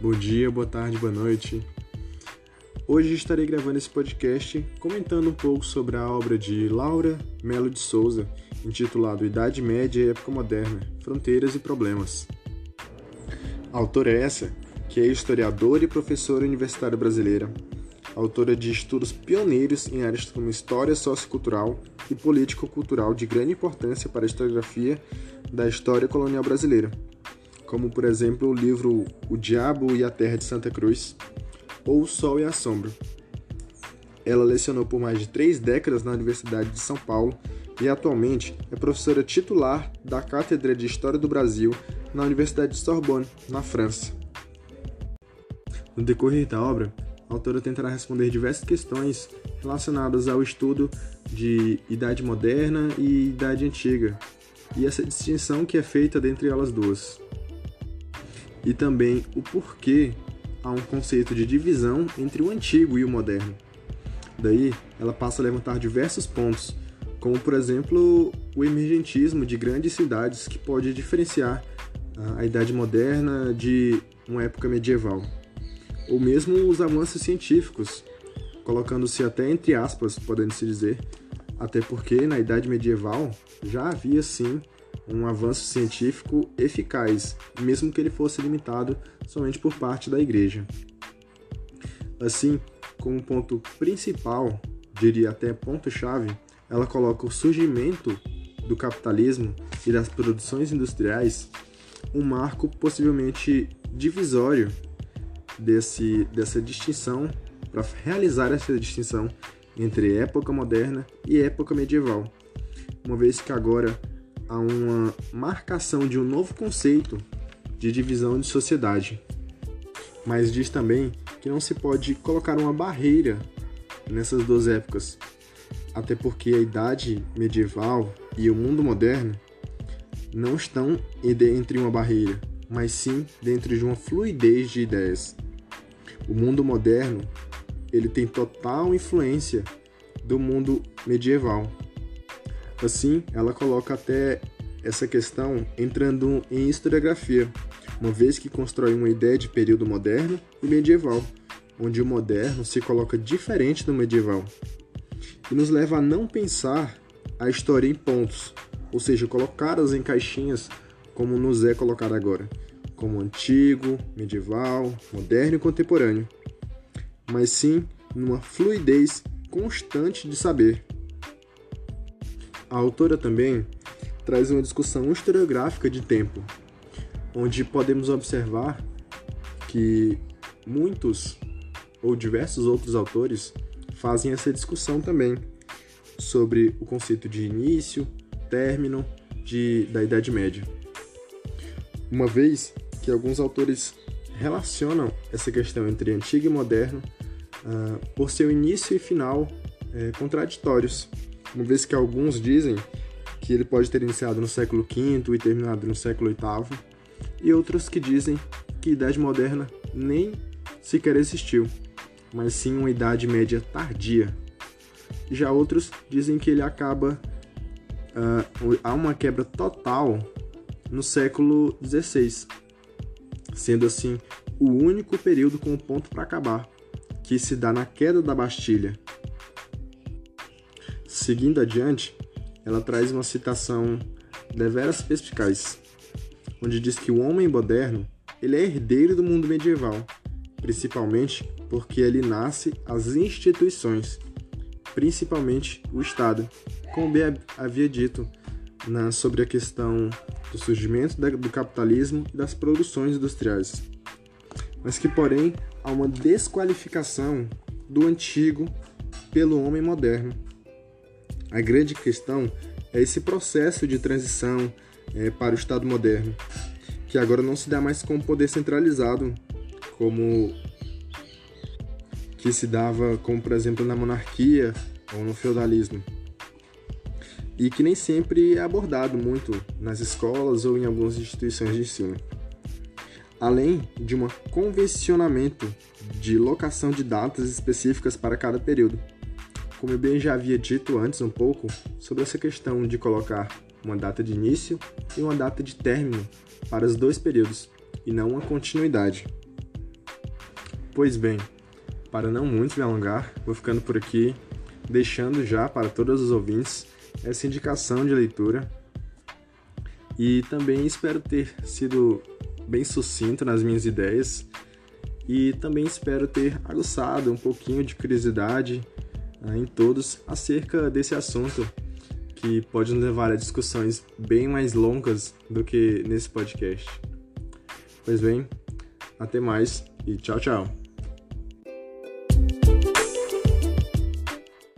Bom dia, boa tarde, boa noite. Hoje estarei gravando esse podcast comentando um pouco sobre a obra de Laura Melo de Souza, intitulado Idade Média e Época Moderna: Fronteiras e Problemas. A autora é essa, que é historiadora e professora universitária brasileira, autora de estudos pioneiros em áreas como história sociocultural e político-cultural de grande importância para a historiografia da história colonial brasileira, como por exemplo o livro O Diabo e a Terra de Santa Cruz ou O Sol e a Sombra. Ela lecionou por mais de três décadas na Universidade de São Paulo e atualmente é professora titular da Cátedra de História do Brasil na Universidade de Sorbonne, na França. No decorrer da obra, a autora tentará responder diversas questões relacionadas ao estudo de Idade Moderna e Idade Antiga, e essa distinção que é feita dentre elas duas. E também o porquê há um conceito de divisão entre o antigo e o moderno. Daí, ela passa a levantar diversos pontos, como por exemplo o emergentismo de grandes cidades que pode diferenciar a Idade Moderna de uma época medieval ou mesmo os avanços científicos, colocando-se até entre aspas, podendo-se dizer, até porque na Idade Medieval já havia sim um avanço científico eficaz, mesmo que ele fosse limitado somente por parte da Igreja. Assim, como ponto principal, diria até ponto-chave, ela coloca o surgimento do capitalismo e das produções industriais, um marco possivelmente divisório desse, dessa distinção, para realizar essa distinção entre época moderna e época medieval, uma vez que agora há uma marcação de um novo conceito de divisão de sociedade. Mas diz também que não se pode colocar uma barreira nessas duas épocas, até porque a idade medieval e o mundo moderno não estão entre uma barreira, mas sim dentro de uma fluidez de ideias. O mundo moderno, ele tem total influência do mundo medieval. Assim, ela coloca até essa questão entrando em historiografia, uma vez que constrói uma ideia de período moderno e medieval, onde o moderno se coloca diferente do medieval, e nos leva a não pensar a história em pontos, ou seja, colocá-las em caixinhas como nos é colocado agora como antigo, medieval, moderno e contemporâneo, mas sim numa fluidez constante de saber. A autora também traz uma discussão historiográfica de tempo, onde podemos observar que muitos ou diversos outros autores fazem essa discussão também sobre o conceito de início, término de, da Idade Média. Uma vez que alguns autores relacionam essa questão entre antigo e moderno uh, por seu início e final uh, contraditórios, uma vez que alguns dizem que ele pode ter iniciado no século V e terminado no século VIII, e outros que dizem que a Idade Moderna nem sequer existiu, mas sim uma Idade Média tardia. Já outros dizem que ele acaba. Uh, há uma quebra total no século XVI, sendo assim o único período com o ponto para acabar, que se dá na queda da Bastilha. Seguindo adiante, ela traz uma citação deveras perspicaz, onde diz que o homem moderno ele é herdeiro do mundo medieval, principalmente porque ele nasce as instituições, principalmente o Estado, como bem havia dito na, sobre a questão do surgimento do capitalismo e das produções industriais, mas que, porém, há uma desqualificação do antigo pelo homem moderno. A grande questão é esse processo de transição é, para o Estado moderno, que agora não se dá mais com poder centralizado, como que se dava, como por exemplo na monarquia ou no feudalismo e que nem sempre é abordado muito nas escolas ou em algumas instituições de ensino. Além de um convencionamento de locação de datas específicas para cada período. Como eu bem já havia dito antes um pouco sobre essa questão de colocar uma data de início e uma data de término para os dois períodos, e não uma continuidade. Pois bem, para não muito me alongar, vou ficando por aqui, deixando já para todos os ouvintes essa indicação de leitura. E também espero ter sido bem sucinto nas minhas ideias e também espero ter aguçado um pouquinho de curiosidade em todos acerca desse assunto que pode nos levar a discussões bem mais longas do que nesse podcast. Pois bem, até mais e tchau, tchau.